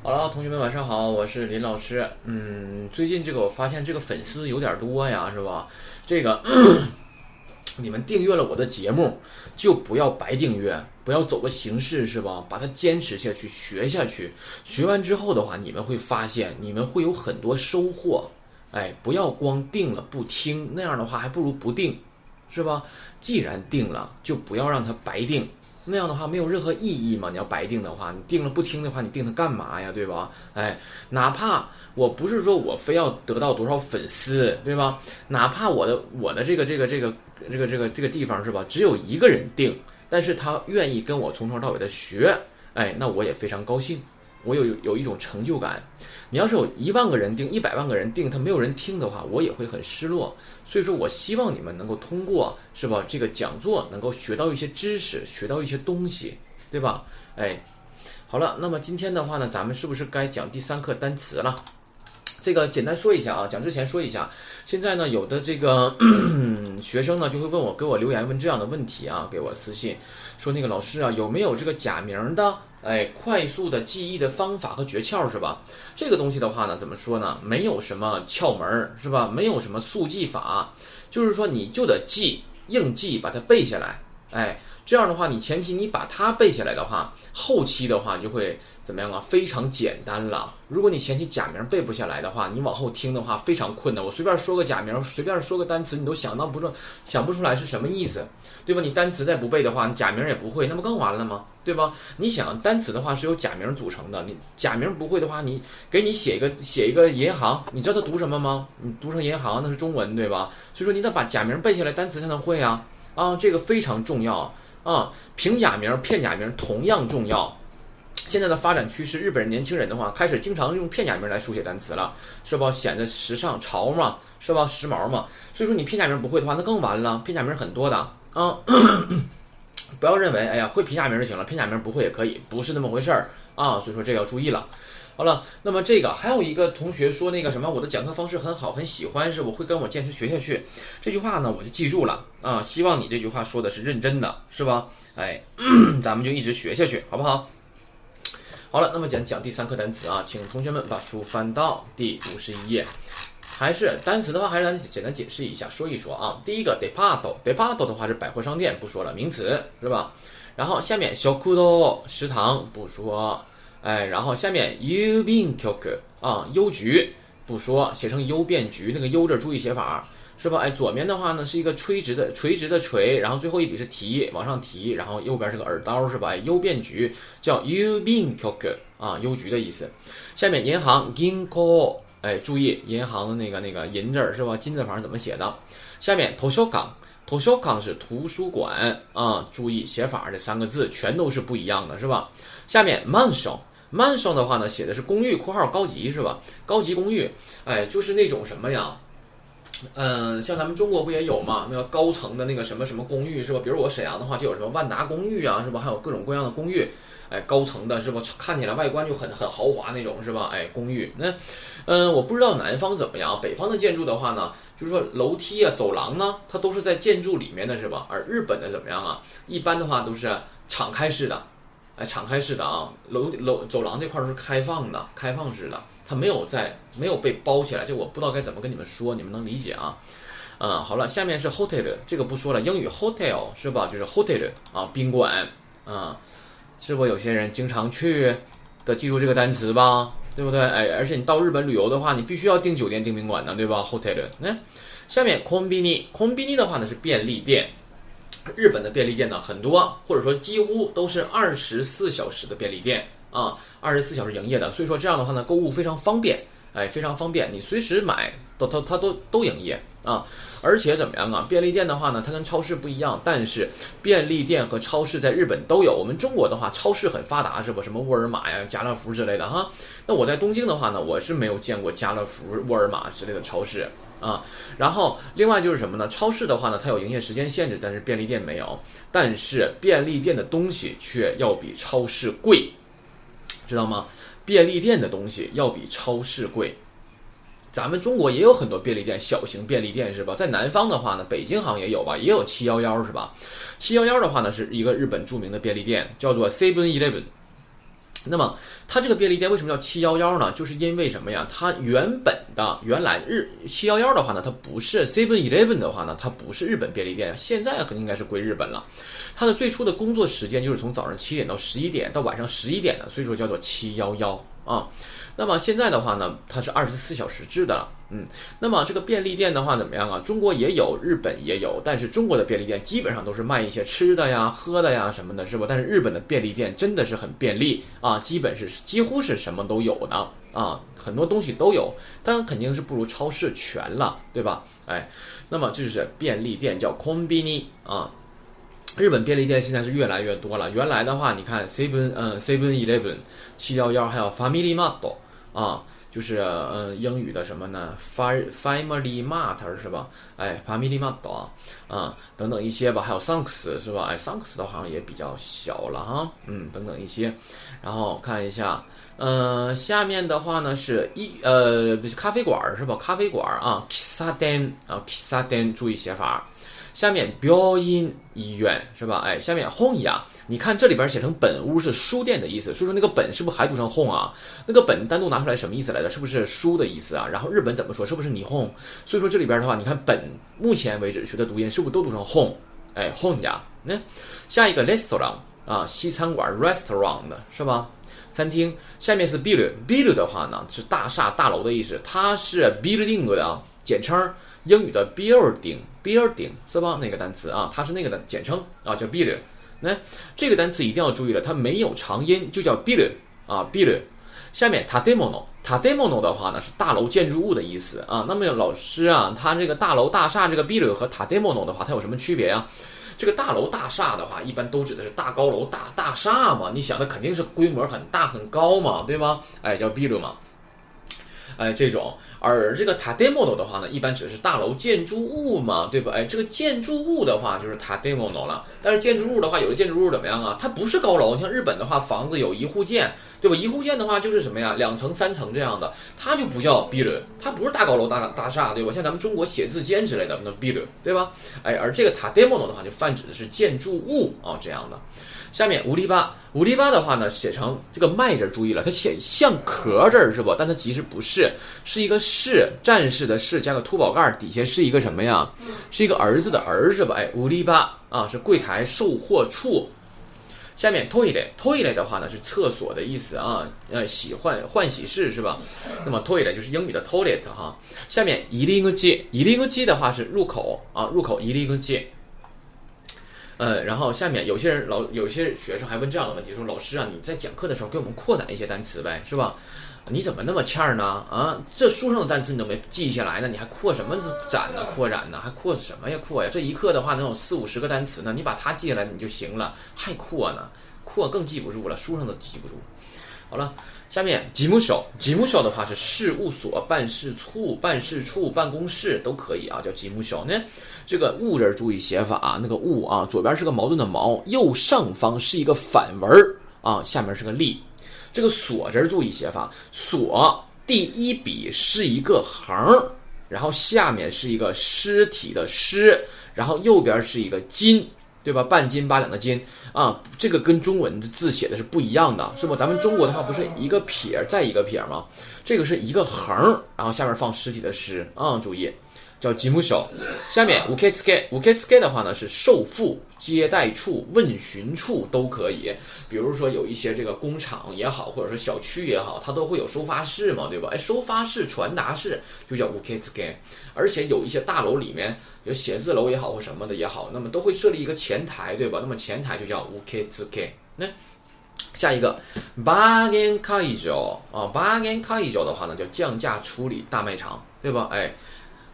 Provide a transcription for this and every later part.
好了，同学们晚上好，我是林老师。嗯，最近这个我发现这个粉丝有点多呀，是吧？这个 你们订阅了我的节目，就不要白订阅，不要走个形式，是吧？把它坚持下去，学下去。学完之后的话，你们会发现你们会有很多收获。哎，不要光定了不听，那样的话还不如不定，是吧？既然定了，就不要让它白定。那样的话没有任何意义嘛？你要白定的话，你定了不听的话，你定它干嘛呀？对吧？哎，哪怕我不是说我非要得到多少粉丝，对吧？哪怕我的我的这个这个这个这个这个这个地方是吧，只有一个人定，但是他愿意跟我从头到尾的学，哎，那我也非常高兴。我有有一种成就感，你要是有一万个人定，一百万个人定，他没有人听的话，我也会很失落。所以说我希望你们能够通过是吧这个讲座能够学到一些知识，学到一些东西，对吧？哎，好了，那么今天的话呢，咱们是不是该讲第三课单词了？这个简单说一下啊，讲之前说一下，现在呢有的这个 学生呢就会问我，给我留言问这样的问题啊，给我私信说那个老师啊有没有这个假名的？哎，快速的记忆的方法和诀窍是吧？这个东西的话呢，怎么说呢？没有什么窍门是吧？没有什么速记法，就是说你就得记，硬记，把它背下来。哎，这样的话，你前期你把它背下来的话，后期的话就会。怎么样啊？非常简单了。如果你前期假名背不下来的话，你往后听的话非常困难。我随便说个假名，随便说个单词，你都想到不出，想不出来是什么意思，对吧？你单词再不背的话，你假名也不会，那不更完了吗？对吧？你想单词的话是由假名组成的，你假名不会的话，你给你写一个写一个银行，你知道它读什么吗？你读成银行那是中文，对吧？所以说你得把假名背下来，单词才能会啊啊，这个非常重要啊！凭假名骗假名同样重要。现在的发展趋势，日本人年轻人的话开始经常用片假名来书写单词了，是吧？显得时尚潮嘛，是吧？时髦嘛。所以说你片假名不会的话，那更完了。片假名很多的啊，不要认为哎呀会片假名就行了，片假名不会也可以，不是那么回事儿啊。所以说这个要注意了。好了，那么这个还有一个同学说那个什么，我的讲课方式很好，很喜欢，是我会跟我坚持学下去。这句话呢，我就记住了啊。希望你这句话说的是认真的，是吧？哎，咱们就一直学下去，好不好？好了，那么讲讲第三课单词啊，请同学们把书翻到第五十一页。还是单词的话，还是来简单解释一下，说一说啊。第一个 depart，depart 的话是百货商店，不说了，名词是吧？然后下面小库多食堂不说，哎，然后下面 u b i n k o k 啊，邮局不说，写成邮便局，那个邮字注意写法。是吧？哎，左面的话呢是一个垂直的垂直的垂，然后最后一笔是提往上提，然后右边是个耳刀，是吧？邮便局叫邮便局啊，邮局的意思。下面银行 ginko，哎，注意银行的那个那个银字儿是吧？金字旁怎么写的？下面图书馆，图书馆是图书馆啊，注意写法，这三个字全都是不一样的，是吧？下面 mansion，mansion 的话呢写的是公寓（括号高级）是吧？高级公寓，哎，就是那种什么呀？嗯，像咱们中国不也有嘛？那个高层的那个什么什么公寓是吧？比如我沈阳的话，就有什么万达公寓啊，是吧？还有各种各样的公寓，哎，高层的是吧？看起来外观就很很豪华那种是吧？哎，公寓那，嗯，我不知道南方怎么样，北方的建筑的话呢，就是说楼梯啊、走廊呢，它都是在建筑里面的是吧？而日本的怎么样啊？一般的话都是敞开式的，哎，敞开式的啊，楼楼走廊这块都是开放的，开放式的。它没有在，没有被包起来，就我不知道该怎么跟你们说，你们能理解啊？嗯，好了，下面是 hotel，这个不说了，英语 hotel 是吧？就是 hotel 啊，宾馆啊，是否？有些人经常去的，记住这个单词吧，对不对？哎，而且你到日本旅游的话，你必须要订酒店、订宾馆的，对吧？hotel，那下面 combini，combini 的话呢是便利店，日本的便利店呢很多，或者说几乎都是二十四小时的便利店。啊，二十四小时营业的，所以说这样的话呢，购物非常方便，哎，非常方便，你随时买都都它都都营业啊，而且怎么样啊？便利店的话呢，它跟超市不一样，但是便利店和超市在日本都有。我们中国的话，超市很发达是不？什么沃尔玛呀、家乐福之类的哈。那我在东京的话呢，我是没有见过家乐福、沃尔玛之类的超市啊。然后另外就是什么呢？超市的话呢，它有营业时间限制，但是便利店没有。但是便利店的东西却要比超市贵。知道吗？便利店的东西要比超市贵。咱们中国也有很多便利店，小型便利店是吧？在南方的话呢，北京好像也有吧，也有七幺幺是吧？七幺幺的话呢，是一个日本著名的便利店，叫做 Seven Eleven。那么它这个便利店为什么叫七幺幺呢？就是因为什么呀？它原本的原来日七幺幺的话呢，它不是 Seven Eleven 的话呢，它不是日本便利店，现在可能应该是归日本了。它的最初的工作时间就是从早上七点到十一点到晚上十一点的，所以说叫做七幺幺啊。那么现在的话呢，它是二十四小时制的。嗯，那么这个便利店的话怎么样啊？中国也有，日本也有，但是中国的便利店基本上都是卖一些吃的呀、喝的呀什么的，是吧？但是日本的便利店真的是很便利啊，基本是几乎是什么都有的啊，很多东西都有，当然肯定是不如超市全了，对吧？哎，那么这就是便利店叫 konbini 啊，日本便利店现在是越来越多了。原来的话，你看 seven 嗯 seven eleven 七幺幺还有 family mart 啊。就是呃英语的什么呢？Family Mart 是吧？哎，Family Mart 啊，啊等等一些吧，还有 Thanks 是吧？哎，Thanks 的好像也比较小了哈，嗯，等等一些，然后看一下，呃，下面的话呢是一呃咖啡馆是吧？咖啡馆啊，Kisaden 啊，Kisaden 注意写法。下面标音医院是吧？哎，下面 home 呀，你看这里边写成本屋是书店的意思，所以说那个本是不是还读成 home 啊？那个本单独拿出来什么意思来着？是不是书的意思啊？然后日本怎么说？是不是你 home？所以说这里边的话，你看本目前为止学的读音是不是都读成 home？哎，home 呀，那下一个 restaurant 啊，西餐馆 restaurant 是吧？餐厅。下面是 building，building 的话呢是大厦大楼的意思，它是 building 的简称。英语的 building，building 是吧？那个单词啊，它是那个的简称啊，叫 building。那这个单词一定要注意了，它没有长音，就叫 building 啊，building。下面 tademono，tademono 的话呢是大楼建筑物的意思啊。那么老师啊，它这个大楼大厦这个 building 和 tademono 的话，它有什么区别呀？这个大楼大厦的话，一般都指的是大高楼大大厦嘛。你想，它肯定是规模很大很高嘛，对吧？哎，叫 building 嘛。哎，这种，而这个塔 demo 的话呢，一般指的是大楼建筑物嘛，对吧？哎，这个建筑物的话就是塔 demo 了。但是建筑物的话，有的建筑物怎么样啊？它不是高楼，像日本的话，房子有一户建，对吧？一户建的话就是什么呀？两层、三层这样的，它就不叫 building，它不是大高楼、大大厦，对吧？像咱们中国写字间之类的那 building，对吧？哎，而这个塔 demo 的话，就泛指的是建筑物啊这样的。下面五里八，五里八的话呢，写成这个麦字，注意了，它写像壳字儿是不？但它其实不是，是一个士战士的士加个凸宝盖，底下是一个什么呀？是一个儿子的儿是吧？哎，五里八啊，是柜台售货处。下面 toilet，toilet 的话呢是厕所的意思啊，呃，洗换换洗室是吧？那么 toilet 就是英语的 toilet 哈。下面一零个街，一零个街的话是入口啊，入口一零个街。呃，然后下面有些人老有些学生还问这样的问题，说老师啊，你在讲课的时候给我们扩展一些单词呗，是吧？你怎么那么欠儿呢？啊，这书上的单词你都没记下来呢，你还扩什么展呢？扩展呢？还扩什么呀？扩呀？这一课的话能有四五十个单词呢，你把它记下来你就行了，还扩呢？扩更记不住了，书上都记不住。好了。下面吉木手，吉木手的话是事务所、办事处、办事处、办公室都可以啊，叫吉木手呢。这个物字注意写法啊，那个物啊，左边是个矛盾的矛，右上方是一个反文啊，下面是个立。这个所字注意写法，所第一笔是一个横，然后下面是一个尸体的尸，然后右边是一个金。对吧？半斤八两的斤啊，这个跟中文的字写的是不一样的，是不？咱们中国的话不是一个撇再一个撇吗？这个是一个横，然后下面放实体的尸啊，注意。叫吉木手，下面五 k 次 k 五 k 次 k 的话呢是受付、接待处、问询处都可以。比如说有一些这个工厂也好，或者说小区也好，它都会有收发室嘛，对吧？哎，收发室、传达室就叫五 k 次 k 而且有一些大楼里面有写字楼也好或什么的也好，那么都会设立一个前台，对吧？那么前台就叫五 k 次 k 那下一个 bargain 开角啊，bargain 开角的话呢叫降价处理大卖场，对吧？哎。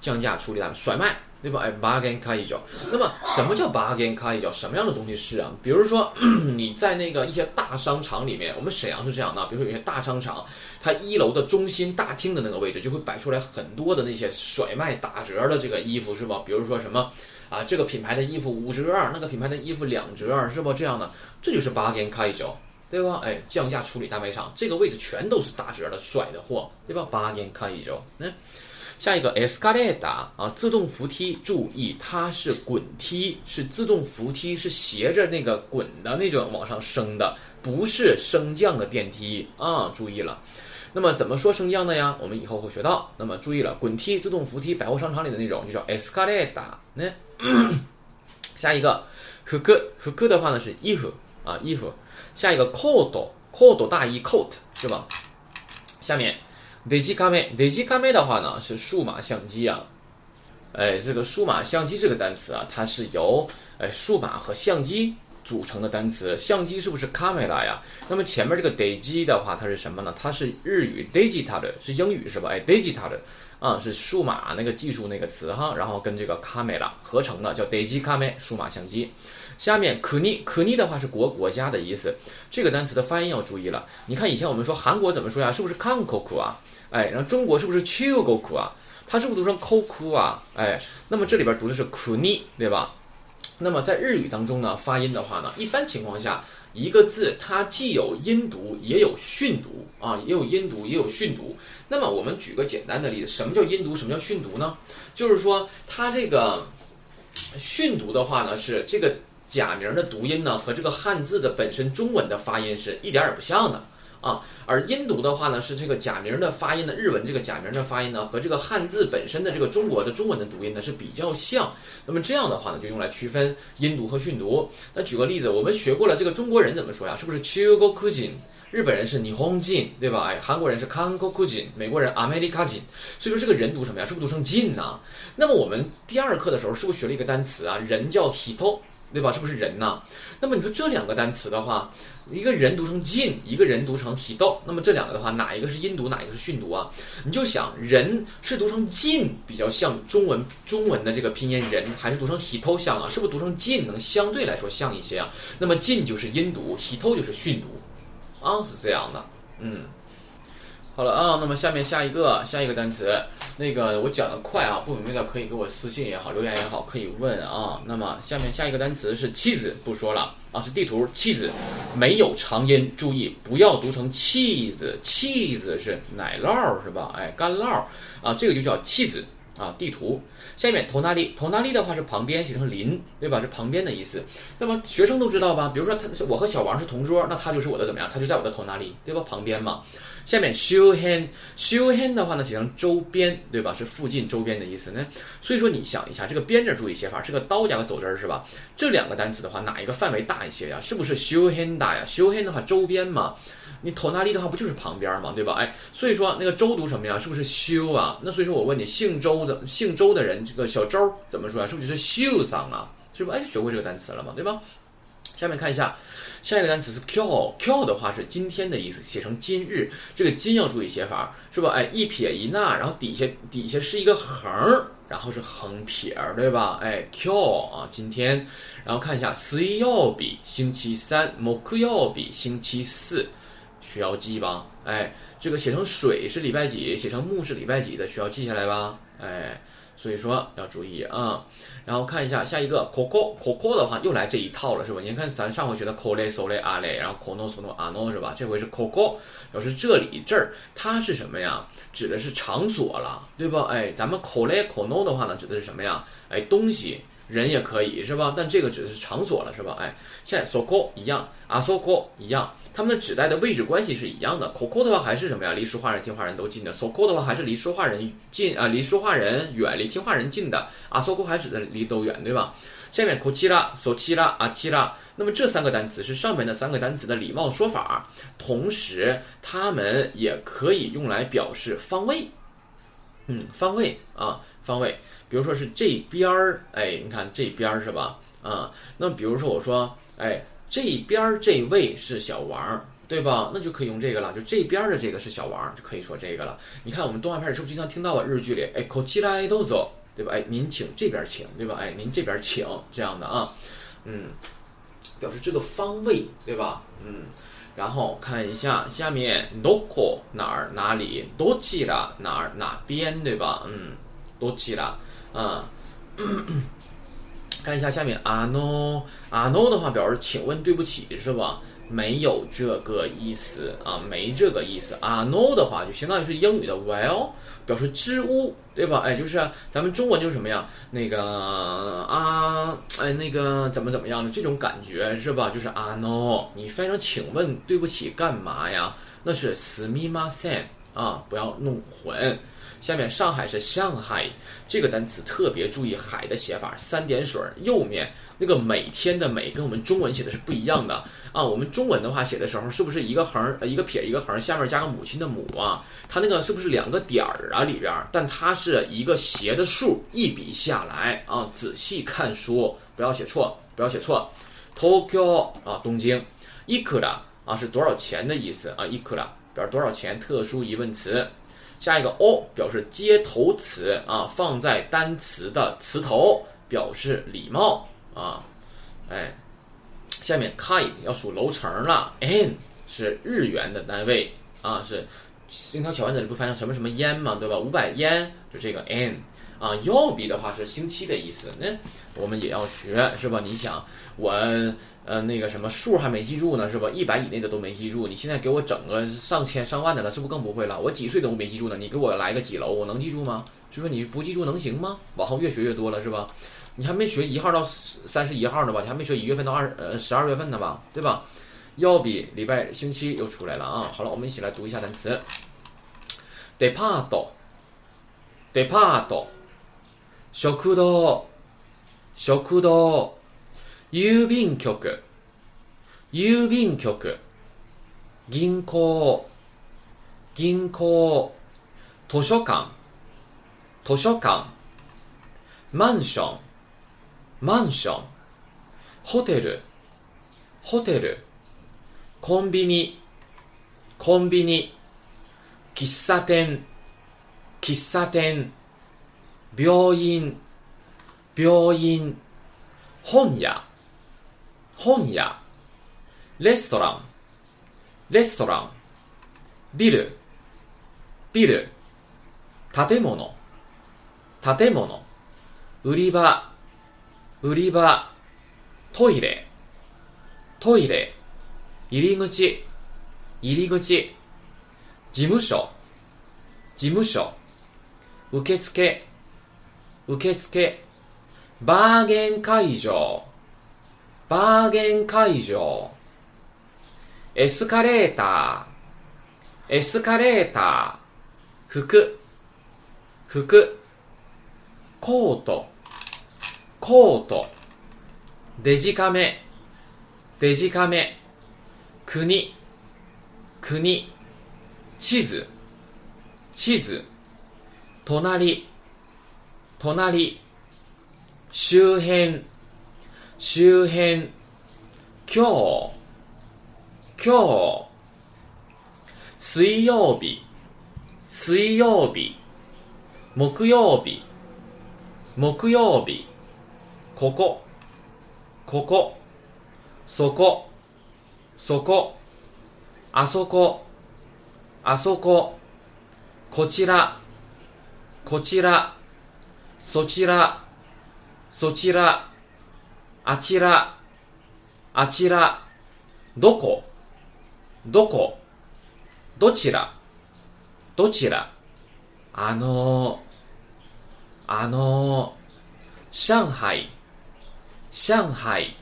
降价处理他甩卖，对吧？哎，bargain 开一脚。那么什么叫 bargain 开一脚？什么样的东西是啊？比如说 你在那个一些大商场里面，我们沈阳是这样的，比如说有些大商场，它一楼的中心大厅的那个位置就会摆出来很多的那些甩卖打折的这个衣服，是吧？比如说什么啊，这个品牌的衣服五折，那个品牌的衣服两折，是不？这样的，这就是 bargain 开一脚，对吧？哎，降价处理大卖场，这个位置全都是打折的甩的货，对吧？bargain 开一脚，嗯。下一个 escalator 啊，自动扶梯，注意它是滚梯，是自动扶梯，是斜着那个滚的那种往上升的，不是升降的电梯啊，注意了。那么怎么说升降的呀？我们以后会学到。那么注意了，滚梯、自动扶梯，百货商场里的那种就叫 escalator。那 下一个，服服服的话呢是衣服啊，衣服。下一个 coat，coat 大衣 coat 是吧？下面 digicam，digicam 的话呢是数码相机啊。哎，这个数码相机这个单词啊，它是由哎数码和相机。组成的单词，相机是不是 camera 呀？那么前面这个 digi 的话，它是什么呢？它是日语 digital 是英语是吧？哎，digital 啊是数码那个技术那个词哈，然后跟这个 camera 合成的叫 digicam 数码相机。下面 kuni kuni 的话是国国家的意思，这个单词的发音要注意了。你看以前我们说韩国怎么说呀？是不是 kankoku 啊？哎，然后中国是不是 chugoku 啊？它是不是读成 koku 啊？哎，那么这里边读的是 kuni 对吧？那么在日语当中呢，发音的话呢，一般情况下，一个字它既有音读，也有训读啊，也有音读，也有训读。那么我们举个简单的例子，什么叫音读，什么叫训读呢？就是说它这个训读的话呢，是这个假名的读音呢，和这个汉字的本身中文的发音是一点儿也不像的。啊，而音读的话呢，是这个假名的发音的日文这个假名的发音呢，和这个汉字本身的这个中国的中文的读音呢是比较像。那么这样的话呢，就用来区分音读和训读。那举个例子，我们学过了这个中国人怎么说呀？是不是 Chugokujin？日本人是 Nihonjin，对吧？哎，韩国人是 Kankokujin，美国人 Americajin。所以说这个人读什么呀？是不是读成 Jin 呢？那么我们第二课的时候是不是学了一个单词啊？人叫 Hito，对吧？是不是人呢？那么你说这两个单词的话。一个人读成进，一个人读成提到那么这两个的话，哪一个是音读，哪一个是训读啊？你就想，人是读成进比较像中文中文的这个拼音人，还是读成提透像啊？是不是读成进能相对来说像一些啊？那么进就是音读提透就是训读，啊，是这样的，嗯。好了啊，那么下面下一个下一个单词，那个我讲的快啊，不明白的可以给我私信也好，留言也好，可以问啊。那么下面下一个单词是妻子，不说了啊，是地图妻子，没有长音，注意不要读成妻子，妻子是奶酪是吧？哎，干酪啊，这个就叫妻子啊，地图。下面头那里头那里的话是旁边，写成邻，对吧？是旁边的意思。那么学生都知道吧？比如说他我和小王是同桌，那他就是我的怎么样？他就在我的头那里，对吧？旁边嘛。下面 show hand show hand 的话呢，写成周边，对吧？是附近周边的意思呢。所以说你想一下，这个边字注意写法，是个刀加个走字是吧？这两个单词的话，哪一个范围大一些呀？是不是 show hand 大呀？show hand 的话周边嘛。你头那里的话不就是旁边嘛，对吧？哎，所以说那个周读什么呀？是不是修啊？那所以说我问你，姓周的姓周的人，这个小周怎么说啊？是不是就是修桑啊？是不？哎，学会这个单词了嘛，对吧？下面看一下，下一个单词是 q，q 的话是今天的意思，写成今日。这个今要注意写法，是吧？哎，一撇一捺，然后底下底下是一个横，然后是横撇，对吧？哎，q 啊，今天。然后看一下，水曜比星期三，木曜比星期四。需要记吧？哎，这个写成水是礼拜几，写成木是礼拜几的，需要记下来吧？哎，所以说要注意啊。然后看一下下一个 coco coco 的话，又来这一套了，是吧？你看咱上回学的 cole sole ale，然后 cono sono ano 是吧？这回是 coco，表示这里这儿，它是什么呀？指的是场所了，对吧？哎，咱们 cole cono 的话呢，指的是什么呀？哎，东西。人也可以是吧？但这个指的是场所了是吧？哎，现在 soko 一样啊，soko 一样，它们指代的位置关系是一样的。koko 的话还是什么呀？离说话人、听话人都近的。soko 的话还是离说话人近啊，离说话人远，离听话人近的。啊，soko 还指的离都远，对吧？下面 kochira、sochira、achira，那么这三个单词是上面的三个单词的礼貌说法，同时它们也可以用来表示方位。嗯，方位啊，方位。比如说是这边儿，哎，你看这边儿是吧？啊，那比如说我说，哎，这边儿这位是小王，对吧？那就可以用这个了，就这边的这个是小王，就可以说这个了。你看我们动画片里是不是经常听到啊？日剧里，哎，こちらどうぞ，对吧？哎，您请这边请，对吧？哎，您这边请，这样的啊，嗯，表示这个方位，对吧？嗯，然后看一下下面，どこ哪儿哪里，どちら哪儿哪边，对吧？嗯，どちら。 啊，看一下下面，啊 no 啊 no 的话表示请问对不起是吧？没有这个意思啊，没这个意思啊。No 的话就相当于是英语的 Well，表示支吾，对吧？哎，就是咱们中文就是什么呀？那个啊，哎，那个怎么怎么样的这种感觉是吧？就是啊 No，你翻译成请问对不起干嘛呀？那是 s m i m a s e n 啊，不要弄混。下面上海是上海这个单词特别注意海的写法，三点水右面那个每天的每跟我们中文写的是不一样的啊。我们中文的话写的时候是不是一个横一个撇一个横下面加个母亲的母啊？它那个是不是两个点儿啊里边？但它是一个斜的竖，一笔下来啊，仔细看书不要写错，不要写错。Tokyo 啊东京，ikura 啊是多少钱的意思啊？ikura 表示多少钱，特殊疑问词。下一个 o 表示接头词啊，放在单词的词头，表示礼貌啊。哎，下面 kai 要数楼层了，n 是日元的单位啊，是樱桃小丸子里不翻译什么什么烟嘛，对吧？五百烟就这个 n 啊。要比的话是星期的意思，那我们也要学是吧？你想我。呃，那个什么数还没记住呢，是吧？一百以内的都没记住，你现在给我整个上千上万的了，是不是更不会了？我几岁都没记住呢，你给我来个几楼，我能记住吗？就说你不记住能行吗？往后越学越多了，是吧？你还没学一号到三十一号呢吧？你还没学一月份到二呃十二月份呢吧？对吧？要比礼拜星期又出来了啊！好了，我们一起来读一下单词：depart，depart，食堂，食堂。郵便局、郵便局、銀行、銀行、図書館、図書館、マンション、マンション、ホテル、ホテル、コンビニ、コンビニ、喫茶店、喫茶店、病院、病院、本屋、本屋、レストラン、レストラン、ビル、ビル、建物、建物、売り場、売り場、トイレ、トイレ、入り口、入り口、事務所、事務所、受付、受付、バーゲン会場、バーゲン会場、エスカレーター、エスカレーター、服、服、コート、コート、デジカメ、デジカメ、国、国、地図、地図、隣、隣、周辺、周辺、今日、今日、水曜日、水曜日、木曜日、木曜日、ここ、ここ、そこ、そこ、あそこ、あそこ、こちら、こちら、そちら、そちら、あちら、あちら、どこ、どこ、どちら、どちら、あの、あの、上海、上海、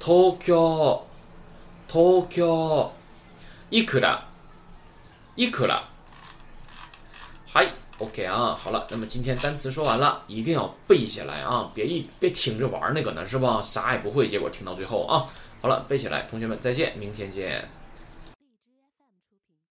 東京、東京、いくら、いくら？はい。OK 啊，好了，那么今天单词说完了，一定要背下来啊！别一别听着玩那个呢，是吧？啥也不会，结果听到最后啊。好了，背起来，同学们再见，明天见。